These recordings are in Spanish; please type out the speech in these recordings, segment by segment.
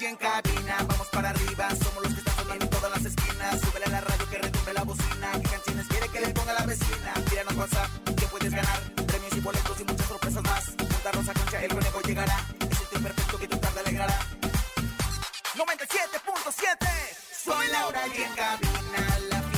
y en cabina, vamos para arriba. Somos los que están sonando en todas las esquinas. Súbele a la radio que retumbe la bocina. ¿Qué canciones quiere que le ponga la vecina? Tíranos WhatsApp que puedes ganar. Premios y boletos y muchas sorpresas más. Junta Rosa Concha, el conejo llegará. Es el tiempo perfecto que tu tarde alegrará. 97.7 Soy Laura y en cabina La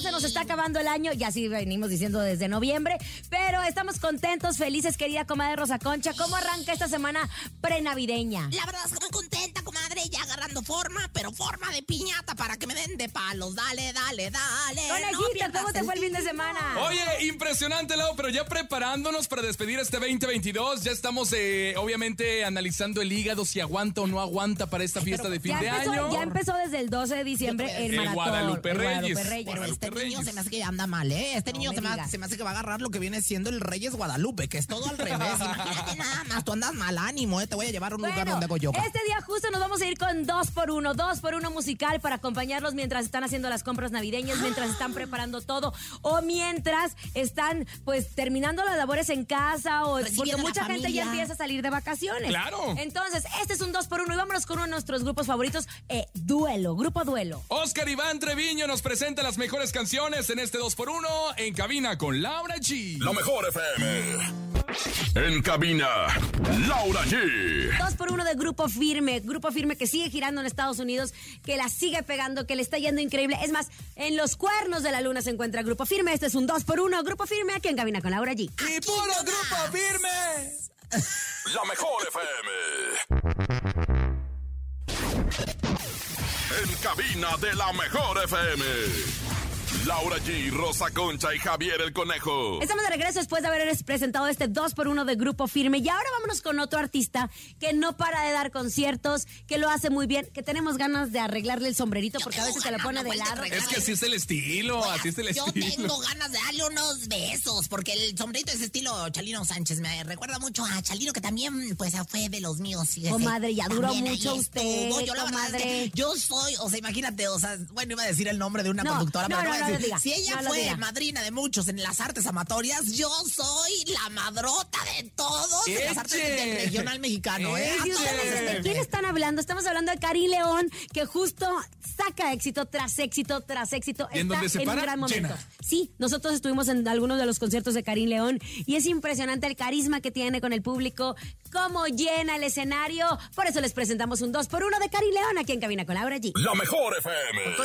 Se nos está acabando el año, ya sí venimos diciendo desde noviembre, pero estamos contentos, felices, querida comadre Rosa Concha. ¿Cómo arranca esta semana prenavideña? La verdad es que muy contenta, ya agarrando forma, pero forma de piñata para que me den de palos. Dale, dale, dale. no Conejita, pierdas ¿cómo te fue el fin de semana? Oye, impresionante, Lau, pero ya preparándonos para despedir este 2022. Ya estamos, eh, obviamente, analizando el hígado, si aguanta o no aguanta para esta fiesta de fin de empezó, año. ya empezó desde el 12 de diciembre el El maratón. Guadalupe Reyes. Guadalupe Reyes. Pero este niño se me hace que anda mal, ¿eh? Este No niño me se me, digas. se me hace que va a agarrar lo que viene siendo el Reyes Guadalupe, que es todo al revés. Imagínate nada más, tú andas mal ánimo, ¿eh? Te voy a llevar a un lugar donde hago yoga. este día justo nos vamos a ir con dos por uno, dos por uno musical para acompañarlos mientras están haciendo las compras navideñas, mientras están preparando todo o mientras están pues terminando las labores en casa o porque mucha gente ya empieza a salir de vacaciones. Claro. Entonces, este es un dos por uno y vámonos con uno de nuestros grupos favoritos, eh, Duelo, Grupo Duelo. Oscar Iván Treviño nos presenta las mejores canciones en este 2x1 en cabina con Laura G. La mejor FM. En cabina, Laura G. Dos por uno de Grupo Firme, Grupo Firme que sigue girando en Estados Unidos, que la sigue pegando, que le está yendo increíble. Es más, en los cuernos de la luna se encuentra Grupo Firme. Este es un dos por uno, Grupo Firme, aquí en Cabina con Laura G. ¡Y puro grupo firme! La mejor FM. En cabina de la mejor FM. Laura G, Rosa Concha y Javier el Conejo. Estamos de regreso después de haber presentado este 2 por 1 de Grupo Firme. Y ahora vámonos con otro artista que no para de dar conciertos, que lo hace muy bien, que tenemos ganas de arreglarle el sombrerito porque a veces se lo pone de lado. Es que así es el estilo, así es el Yo estilo. tengo ganas de darle unos besos, porque el sombrito es estilo Chalino Sánchez. Me recuerda mucho a Chalino, que también pues fue de los míos. fíjese. Comadre, ya duró También mucho usted. Yo la verdad es que comadre. yo soy, o sea, imagínate, o sea, bueno, iba a decir el nombre de una No, conductora, no, pero no, no, no si ella fue diga. madrina de muchos en las artes amatorias, yo soy la madrota de todos en las artes del regional mexicano, ¿eh? ¿De quién están hablando? Estamos hablando de Karim León, que justo saca éxito tras éxito tras éxito. En Está donde se en un para, gran momento. llena. Sí, nosotros estuvimos en algunos de los conciertos de Karim León y es impresionante el carisma que tiene con el público, cómo llena el escenario. Por eso les presentamos un 2 por 1 de Karim León aquí en Cabina con Laura G. La mejor FM.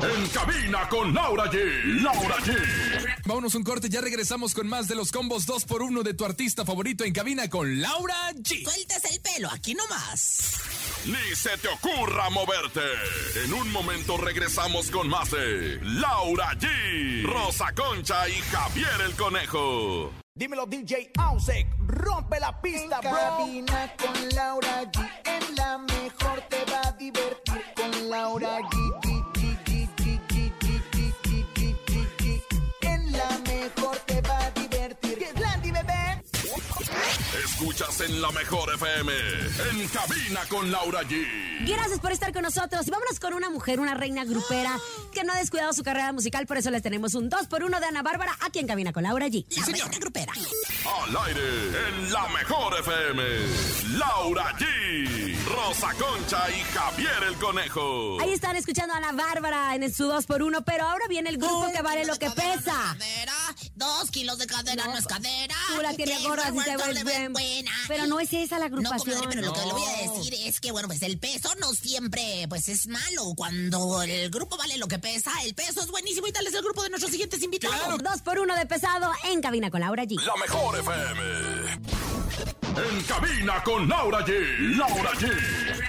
En cabina con Laura G. Laura G. Vámonos un corte, ya regresamos con más de los combos 2x1 de tu artista favorito en cabina con Laura G. Sueltes el pelo, aquí nomás. Ni se te ocurra moverte. En un momento regresamos con más de Laura G. Rosa Concha y Javier el Conejo. Dímelo DJ Ausek, rompe la pista, En bro. cabina con Laura G. En la mejor te va a divertir con Laura G, escuchas en la mejor FM. En cabina con Laura G. Gracias por estar con nosotros. Y vámonos con una mujer, una reina grupera que no ha descuidado su carrera musical. Por eso les tenemos un 2 por 1 de Ana Bárbara aquí en Cabina con Laura G. La reina grupera. Al aire en la mejor FM. Laura G. Rosa Concha y Javier el Conejo. Ahí están escuchando a Ana Bárbara en su 2 por 1 pero ahora viene el grupo que vale lo que pesa. Dos kilos de cadera no, es cadera. Tú la tienes Que gorda, se así te vuelve ves bien. buena. Pero no es esa la No, agrupación. comadre, pero lo que le voy a No. decir es que, bueno, pues el peso no siempre, pues es malo. Cuando el grupo vale lo que pesa, el peso es buenísimo y tal es el grupo de nuestros siguientes invitados. Claro. 2 por 1 de pesado en Cabina con Laura G. La mejor FM. En cabina con Laura G. Laura G.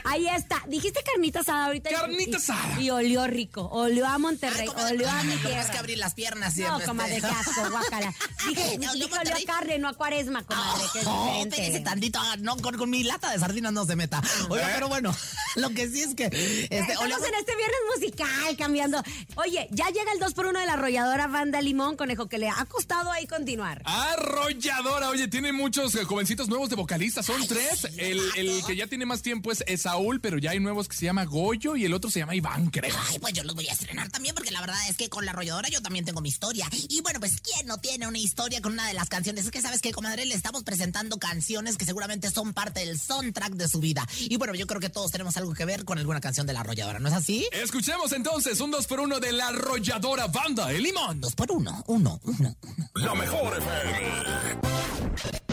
Ahí está. Dijiste carnita asada ahorita. y- Carnita y- asada. Y olió rico. Olió a Monterrey. Ay, comadre, olió a mi lo que tierra. abrir las piernas No, comadre, este- qué asco, guácala. Dije, No, dije olió a carne, no a cuaresma, comadre, que es No, diferente. espérese tantito, ah, no, con, con mi lata de sardinas no se meta. Oiga, pero bueno, lo que sí es que... Este, Estamos olió- en este viernes musical, cambiando. Oye, ya llega el 2x1 de la arrolladora Banda Limón, conejo, que le ha costado ahí continuar. Arrolladora, oye, tiene muchos eh, jovencitos nuevos de vocalistas, son tres. El, el que ya tiene más tiempo es Esaúl, pero ya hay nuevos que se llama Goyo y el otro se llama Iván, creo. Ay, pues yo los voy a estrenar también porque la verdad es que con la arrolladora yo también tengo mi historia. Y bueno, pues ¿quién no tiene una historia con una de las canciones? Es que sabes que, comadre, le estamos presentando canciones que seguramente son parte del soundtrack de su vida. Y bueno, yo creo que todos tenemos algo que ver con alguna canción de la arrolladora, ¿no es así? Escuchemos entonces un 2 por 1 de la arrolladora banda, el limón. Dos por uno, uno, uno, uno. La mejor FM.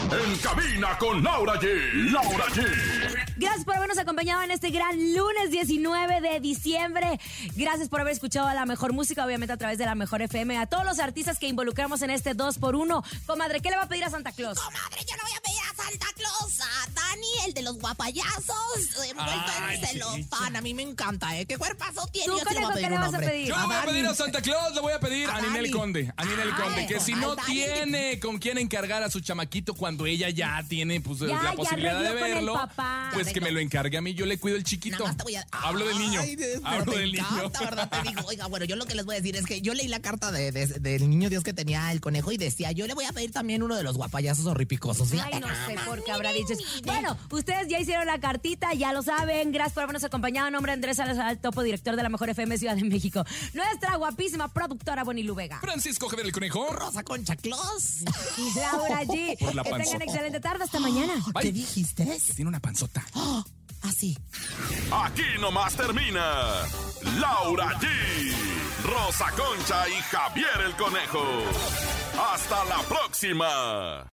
En cabina con Laura G. Laura G. Gracias por habernos acompañado en este gran lunes 19 de diciembre. Gracias por haber escuchado la mejor música, obviamente a través de la mejor FM. A todos los artistas que involucramos en este 2x1. Comadre, ¿qué le va a pedir a Santa Claus? Comadre, yo no voy a pedir a Santa Claus, a Dani, el de los guapayazos, envuelto Ay, en celofán. A mí me encanta, ¿eh? ¿Qué cuerpazo tiene? Tú, Yo le voy a pedir ¿qué le un vas a nombre. pedir? Yo le voy a pedir a Santa Claus, le voy a pedir a, A Ninel. Conde, a Ninel Ay, Conde, que si no Dani. tiene con quién encargar a su chamaquito cuando ella ya tiene pues Ya, la ya posibilidad de arregló con el verlo, papá. pues que me lo encargue a mí, yo le cuido el chiquito. Nada más te voy a... Hablo del niño. Ay, Hablo del niño. encanta, ¿verdad? Te digo, oiga, bueno, yo lo que les voy a decir es que yo leí la carta de, de- del niño Dios que tenía el conejo y decía, yo le voy a pedir también uno de los guapayazos horripicosos. Ay, no sé más. por qué habrá dicho eso. Bueno, ustedes ya hicieron la cartita, ya lo saben. Gracias por habernos acompañado. Nombre Andrés Salazar, topo director de la Mejor FM Ciudad de México. Nuestra guapísima productora Bonnie Vega. Francisco Javier el Conejo. Rosa Concha Claus. Y Laura G. Por la que tengan excelente tarde. Hasta mañana. Bye. ¿Qué dijiste? Que tiene una panzota. Así. Aquí nomás termina Laura G, Rosa Concha y Javier el Conejo. Hasta la próxima.